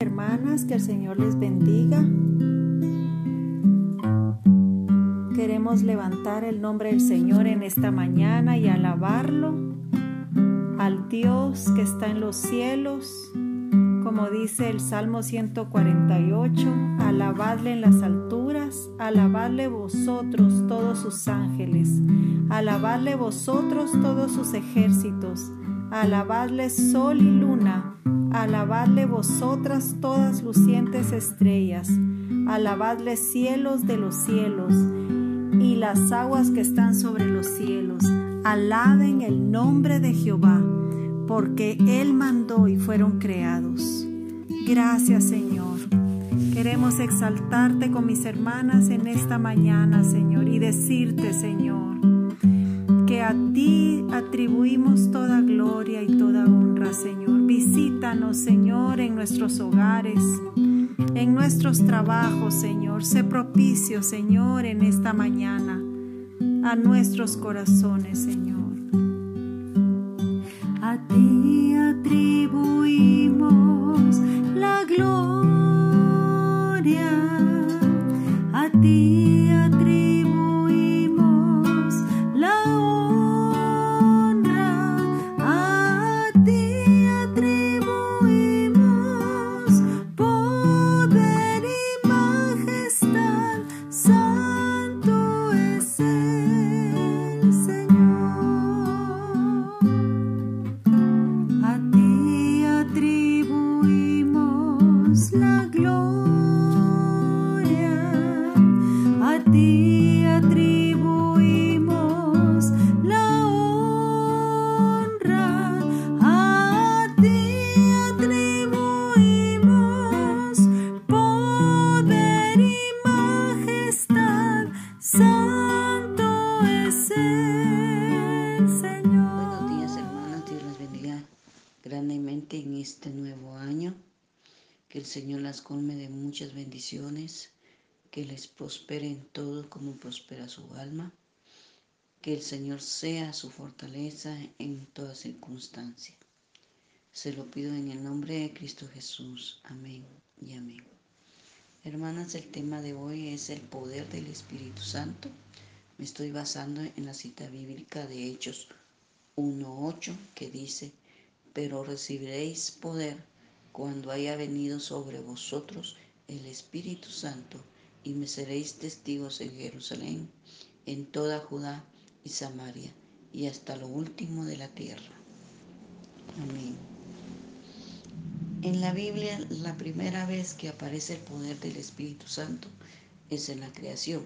Hermanas, que el Señor les bendiga. Queremos levantar el nombre del Señor en esta mañana y alabarlo al Dios que está en los cielos. Como dice el Salmo 148, alabadle en las alturas, alabadle vosotros todos sus ángeles, alabadle vosotros todos sus ejércitos, alabadle sol y luna Alabadle vosotras todas lucientes estrellas, alabadle cielos de los cielos y las aguas que están sobre los cielos. Alaben el nombre de Jehová, porque Él mandó y fueron creados. Gracias Señor. Queremos exaltarte con mis hermanas en esta mañana, Señor, y decirte, Señor, a ti atribuimos toda gloria y toda honra, Señor. Visítanos, Señor, en nuestros hogares, en nuestros trabajos, Señor. Sé propicio, Señor, en esta mañana a nuestros corazones, Señor. En todo como prospera su alma. Que el Señor sea su fortaleza en toda circunstancia. Se lo pido en el nombre de Cristo Jesús. Amén y amén. Hermanas, el tema de hoy es el poder del Espíritu Santo. Me estoy basando en la cita bíblica de Hechos 1.8 que dice, pero recibiréis poder cuando haya venido sobre vosotros el Espíritu Santo y me seréis testigos en Jerusalén, en toda Judá y Samaria y hasta lo último de la tierra. Amén. En la Biblia la primera vez que aparece el poder del Espíritu Santo es en la creación.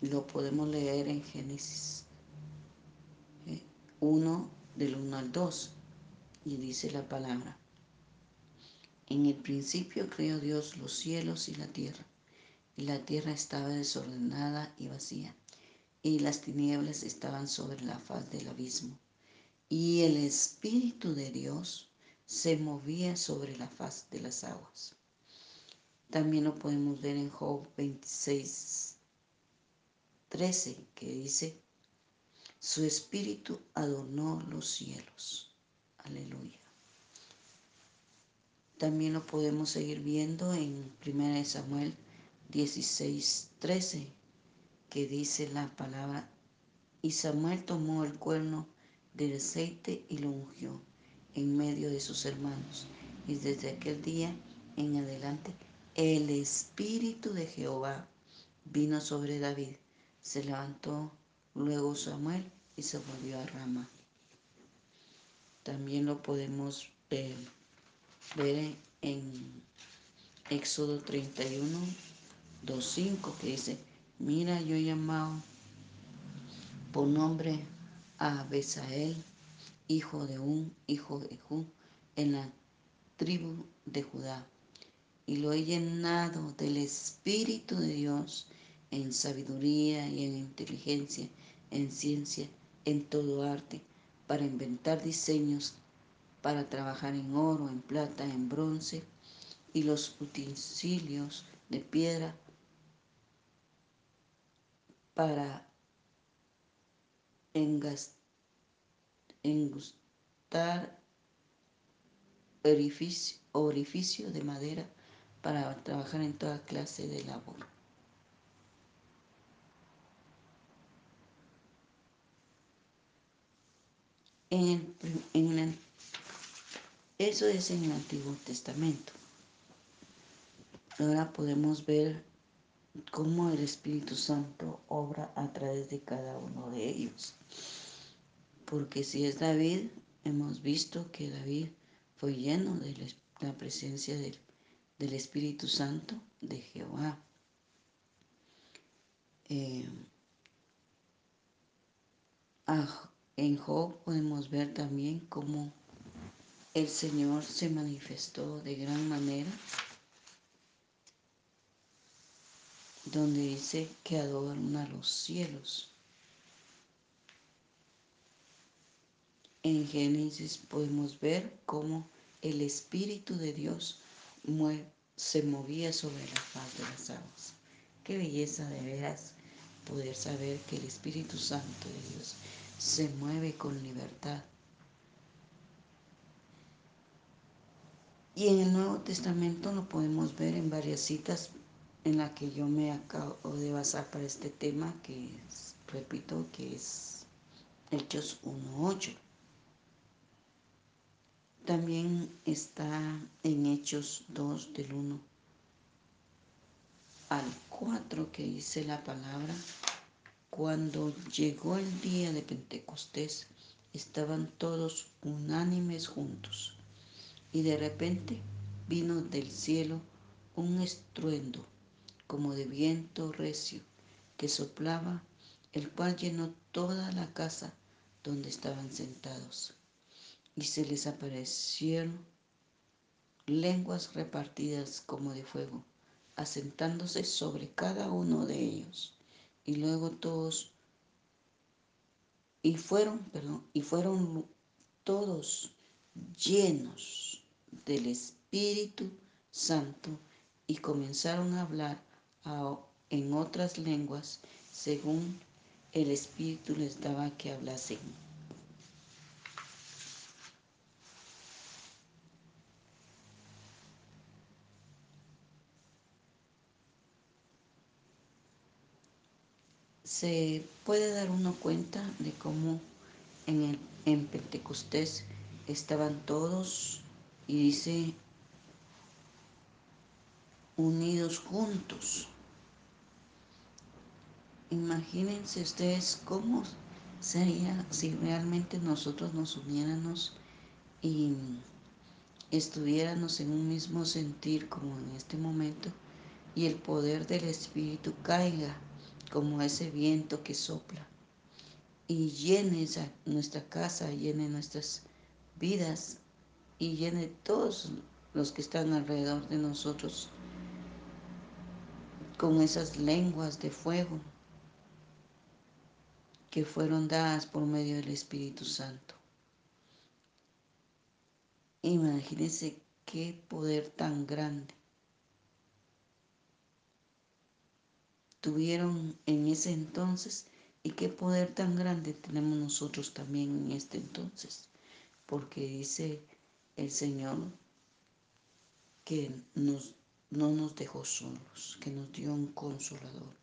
Lo podemos leer en Génesis 1 del 1 al 2 y dice la palabra. En el principio creó Dios los cielos y la tierra, y la tierra estaba desordenada y vacía, y las tinieblas estaban sobre la faz del abismo, y el Espíritu de Dios se movía sobre la faz de las aguas. También lo podemos ver en Job 26, 13, que dice, su espíritu adornó los cielos. Aleluya. También lo podemos seguir viendo en 1 Samuel 16, 13, que dice la palabra, y Samuel tomó el cuerno del aceite y lo ungió en medio de sus hermanos. Y desde aquel día en adelante el espíritu de Jehová vino sobre David. Se levantó luego Samuel y se volvió a Rama. También lo podemos ver, ver en Éxodo 31, 2.5 que dice, mira yo he llamado por nombre a Besael, hijo de un hijo de Ju, en la tribu de Judá, y lo he llenado del Espíritu de Dios en sabiduría y en inteligencia, en ciencia, en todo arte, para inventar diseños, para trabajar en oro, en plata, en bronce, y los utensilios de piedra para engustar orificio de madera para trabajar en toda clase de labor. Eso es en el Antiguo Testamento. Ahora podemos ver cómo el Espíritu Santo obra a través de cada uno de ellos. Porque si es David, hemos visto que David fue lleno de la presencia del, del Espíritu Santo de Jehová. Eh, en Job podemos ver también cómo el Señor se manifestó de gran manera, donde dice que adoran a los cielos. En Génesis podemos ver cómo el Espíritu de Dios se movía sobre la faz de las aguas. Qué belleza de veras poder saber que el Espíritu Santo de Dios se mueve con libertad. Y en el Nuevo Testamento lo podemos ver en varias citas en la que yo me acabo de basar para este tema, que repito, que es Hechos 1.8. También está en Hechos 2 del 1 al 4 que dice la palabra, cuando llegó el día de Pentecostés, estaban todos unánimes juntos, y de repente vino del cielo un estruendo como de viento recio que soplaba, el cual llenó toda la casa donde estaban sentados. Y se les aparecieron lenguas repartidas como de fuego, asentándose sobre cada uno de ellos y luego todos y fueron, perdón, y fueron todos llenos del Espíritu Santo y comenzaron a hablar en otras lenguas según el Espíritu les daba que hablasen. se puede dar uno cuenta de cómo en, el, en Pentecostés estaban todos y dice unidos juntos. Imagínense ustedes cómo sería si realmente nosotros nos uniéramos y estuviéramos en un mismo sentir como en este momento y el poder del Espíritu caiga como ese viento que sopla y llene nuestra casa, llene nuestras vidas y llene todos los que están alrededor de nosotros con esas lenguas de fuego que fueron dadas por medio del Espíritu Santo. Imagínense qué poder tan grande tuvieron en ese entonces y qué poder tan grande tenemos nosotros también en este entonces. Porque dice el Señor que nos, no nos dejó solos, que nos dio un consolador,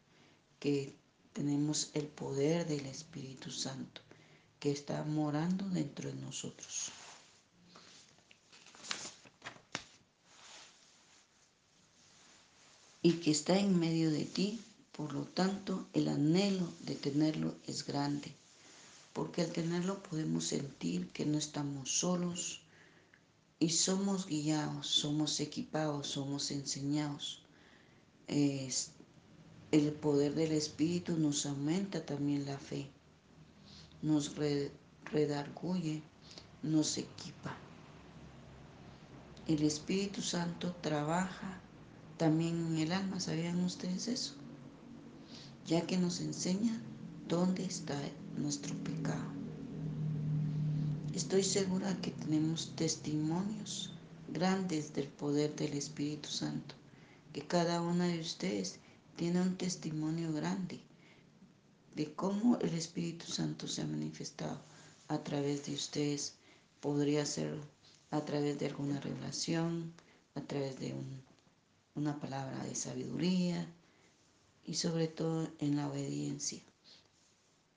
que tenemos el poder del Espíritu Santo que está morando dentro de nosotros. Y que está en medio de ti por lo tanto, el anhelo de tenerlo es grande, porque al tenerlo podemos sentir que no estamos solos y somos guiados, somos equipados, somos enseñados. el poder del Espíritu nos aumenta también la fe, nos redarguye, nos equipa. El Espíritu Santo trabaja también en el alma, ¿sabían ustedes eso? ya que nos enseña dónde está nuestro pecado. Estoy segura que tenemos testimonios grandes del poder del Espíritu Santo, que cada una de ustedes tiene un testimonio grande de cómo el Espíritu Santo se ha manifestado a través de ustedes. Podría ser a través de alguna revelación, a través de una palabra de sabiduría y sobre todo en la obediencia.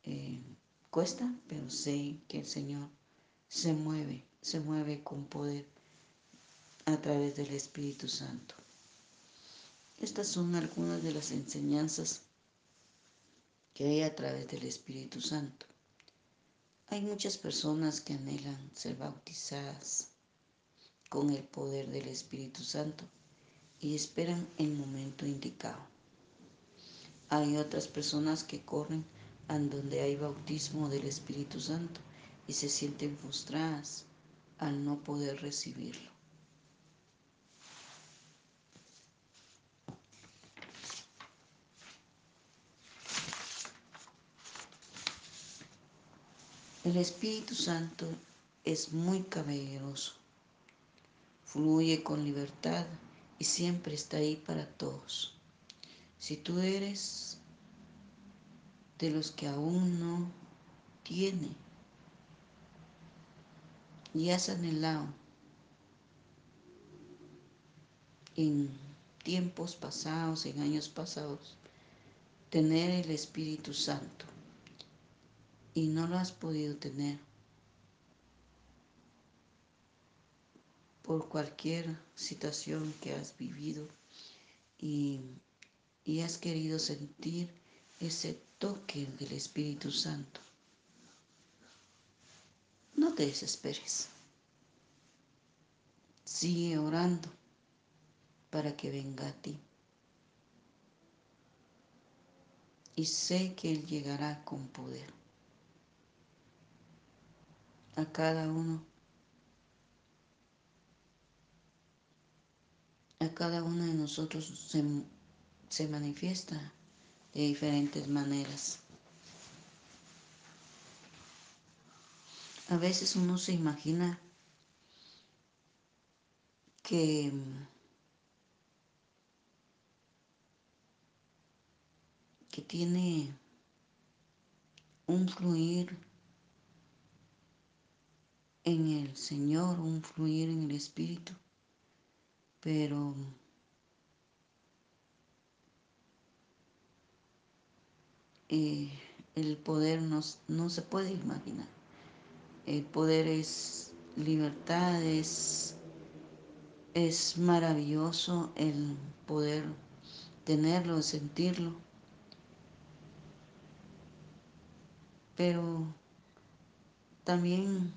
Eh, cuesta, pero sé que el Señor se mueve, se mueve con poder a través del Espíritu Santo. Estas son algunas de las enseñanzas que hay a través del Espíritu Santo. Hay muchas personas que anhelan ser bautizadas con el poder del Espíritu Santo y esperan el momento indicado. Hay otras personas que corren a donde hay bautismo del Espíritu Santo y se sienten frustradas al no poder recibirlo. El Espíritu Santo es muy caballeroso, fluye con libertad y siempre está ahí para todos. Si tú eres de los que aún no tiene y has anhelado en tiempos pasados, en años pasados, tener el Espíritu Santo, y no lo has podido tener. Por cualquier situación que has vivido. Y, y has querido sentir ese toque del Espíritu Santo. No te desesperes. Sigue orando para que venga a ti. Y sé que Él llegará con poder a cada uno, a cada uno de nosotros se, se manifiesta de diferentes maneras. A veces uno se imagina que que tiene un fluir en el Señor, un fluir en el Espíritu, pero eh, el poder no, no se puede imaginar. El poder es libertad, es, es maravilloso el poder tenerlo, sentirlo. Pero también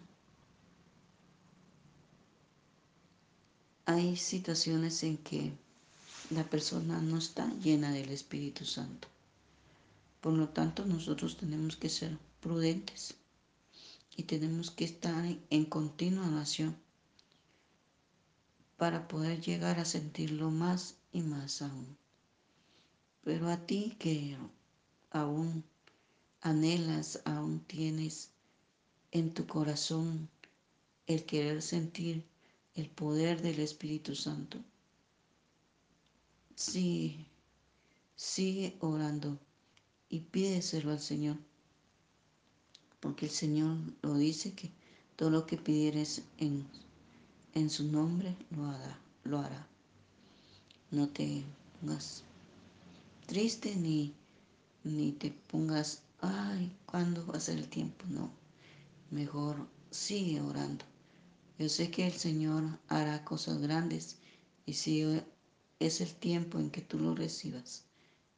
hay situaciones en que la persona no está llena del Espíritu Santo. Por lo tanto, nosotros tenemos que ser prudentes y tenemos que estar en continua oración para poder llegar a sentirlo más y más aún. Pero a ti que aún anhelas, aún tienes en tu corazón el querer sentir el poder del Espíritu Santo. Sigue, sigue orando y pídeselo al Señor, porque el Señor lo dice que todo lo que pidieres en, en su nombre lo hará. No te pongas triste ni, ni te pongas, ay, ¿cuándo va a ser el tiempo? No, mejor sigue orando yo sé que el Señor hará cosas grandes y si es el tiempo en que tú lo recibas,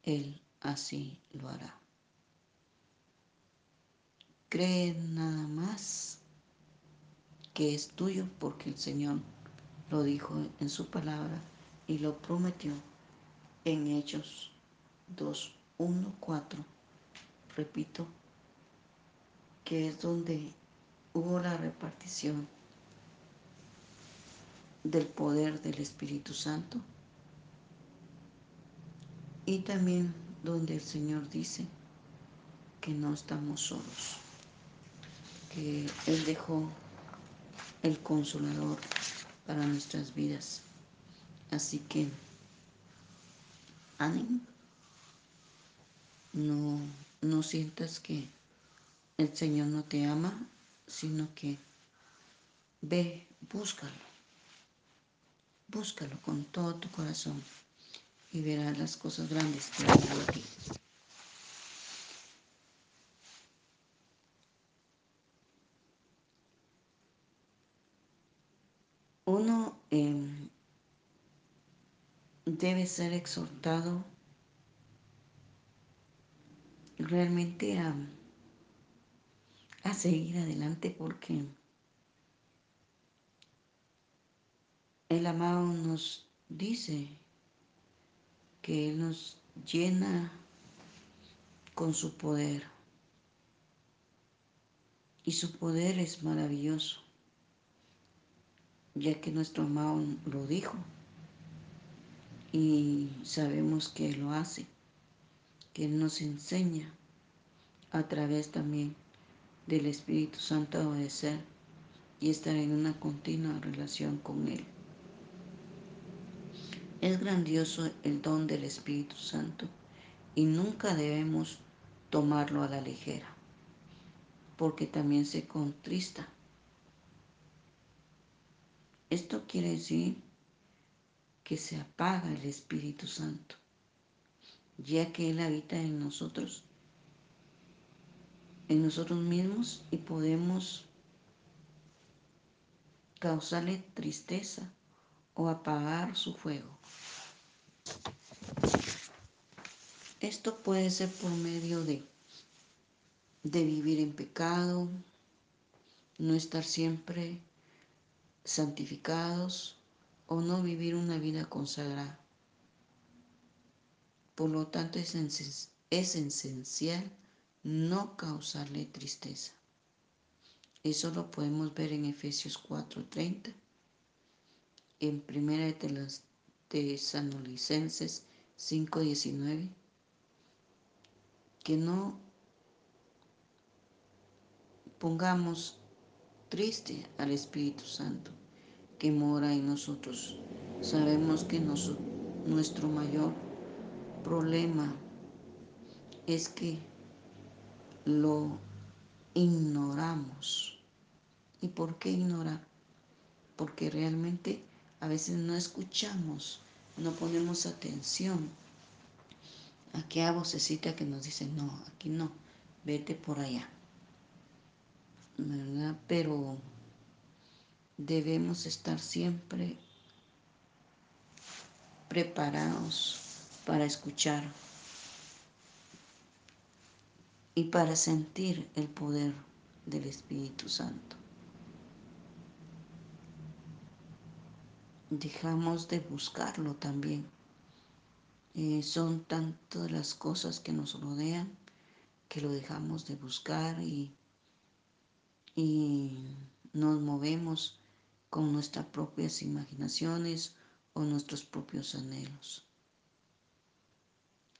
Él así lo hará. Cree nada más que es tuyo porque el Señor lo dijo en su palabra y lo prometió en Hechos 2, 1, 4. Repito, que es donde hubo la repartición del poder del Espíritu Santo. Y también donde el Señor dice que no estamos solos, Él dejó el consolador para nuestras vidas. Así que ánimo, no, no sientas que el Señor no te ama, sino que ve, búscalo Búscalo con todo tu corazón y verás las cosas grandes que hay en ti. Uno eh, debe ser exhortado realmente a, a seguir adelante porque el amado nos dice que Él nos llena con su poder. Y su poder es maravilloso, ya que nuestro amado lo dijo. Y sabemos que Él lo hace, que Él nos enseña a través también del Espíritu Santo a obedecer y estar en una continua relación con Él. Es grandioso el don del Espíritu Santo y nunca debemos tomarlo a la ligera, porque también se contrista. Esto quiere decir que se apaga el Espíritu Santo, ya que Él habita en nosotros, en nosotros mismos y podemos causarle tristeza o apagar su fuego. Esto puede ser por medio de, de vivir en pecado, no estar siempre santificados o no vivir una vida consagrada. Por lo tanto, es, es esencial no causarle tristeza. Eso lo podemos ver en Efesios 4:30, en Primera de los Tesanolicenses 5:19 que no pongamos triste al Espíritu Santo que mora en nosotros. Sabemos que nuestro mayor problema es que lo ignoramos. ¿Y por qué ignorar? Porque realmente a veces no escuchamos, no ponemos atención aquella vocecita que nos dice, no, aquí no, vete por allá. Pero debemos estar siempre preparados para escuchar y para sentir el poder del Espíritu Santo. Dejamos de buscarlo también eh, son tantas las cosas que nos rodean que lo dejamos de buscar y, y nos movemos con nuestras propias imaginaciones o nuestros propios anhelos.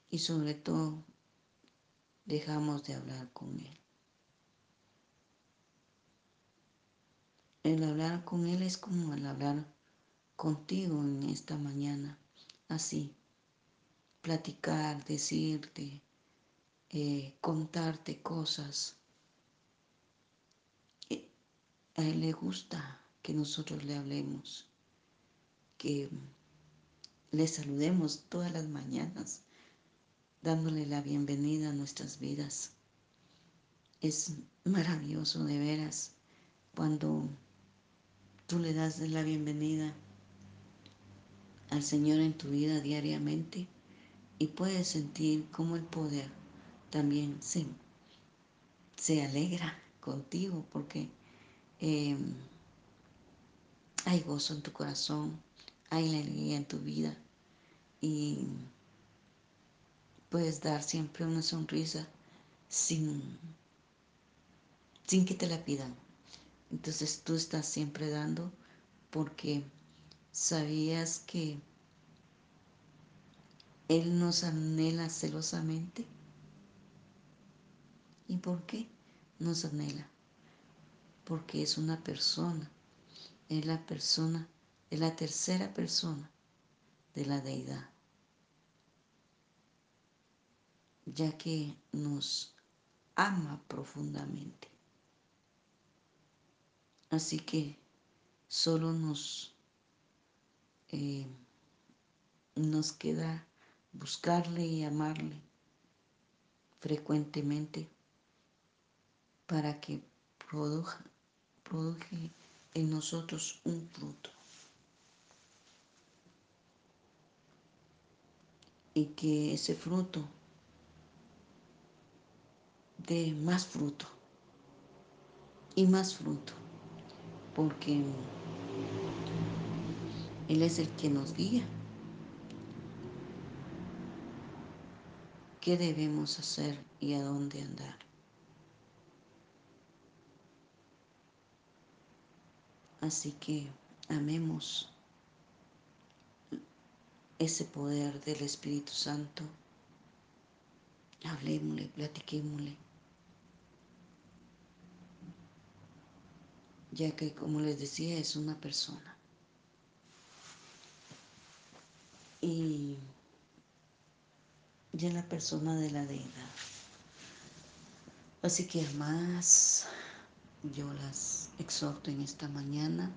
Y sobre todo, dejamos de hablar con Él. El hablar con Él es como el hablar contigo en esta mañana, así platicar, decirte, eh, contarte cosas. A Él le gusta que nosotros le hablemos, que le saludemos todas las mañanas, dándole la bienvenida a nuestras vidas. Es maravilloso de veras cuando tú le das la bienvenida al Señor en tu vida diariamente y puedes sentir cómo el poder también se, se alegra contigo porque em, hay gozo en tu corazón, hay alegría en tu vida y puedes dar siempre una sonrisa sin, sin que te la pidan. Entonces tú estás siempre dando porque sabías que él nos anhela celosamente. ¿Y por qué nos anhela? Porque es una persona, es la persona, es la tercera persona de la deidad, ya que nos ama profundamente. Así que solo nos eh, nos queda buscarle y amarle frecuentemente para que produja, produje en nosotros un fruto. Y que ese fruto dé más fruto y más fruto, porque Él es el que nos guía. ¿Qué debemos hacer y a dónde andar? Así que amemos ese poder del Espíritu Santo. Hablemosle, platiquémosle. Ya que, como les decía, es una persona. Y ya la persona de la deidad. Así que más yo las exhorto en esta mañana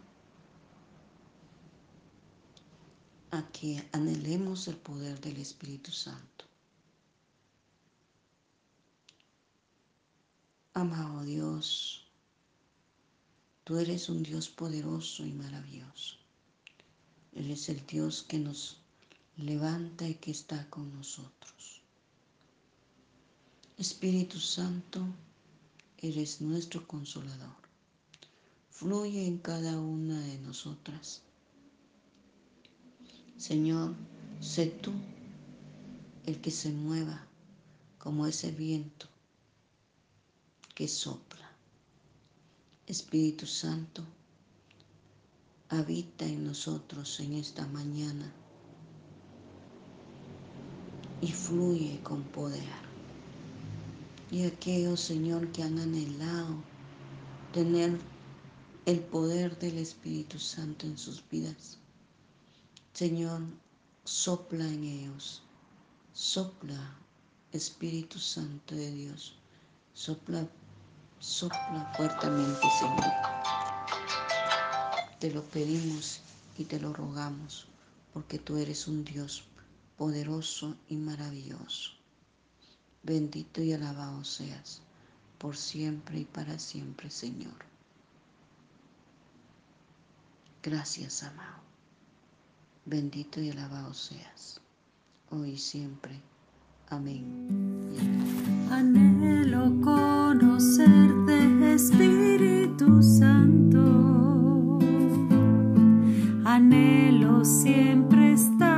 a que anhelemos el poder del Espíritu Santo. Amado Dios, tú eres un Dios poderoso y maravilloso. Eres el Dios que nos levanta y que está con nosotros. Espíritu Santo, eres nuestro consolador. Fluye en cada una de nosotras. Señor, sé tú el que se mueva como ese viento que sopla. Espíritu Santo, habita en nosotros en esta mañana y fluye con poder. Y aquellos, Señor, que han anhelado tener el poder del Espíritu Santo en sus vidas. Señor, sopla en ellos, sopla Espíritu Santo de Dios, sopla, sopla fuertemente, Señor. Te lo pedimos y te lo rogamos, porque tú eres un Dios poderoso y maravilloso. Bendito y alabado seas por siempre y para siempre, Señor. Gracias, amado. Bendito y alabado seas, hoy y siempre. Amén. Anhelo conocerte, Espíritu Santo. Anhelo siempre estar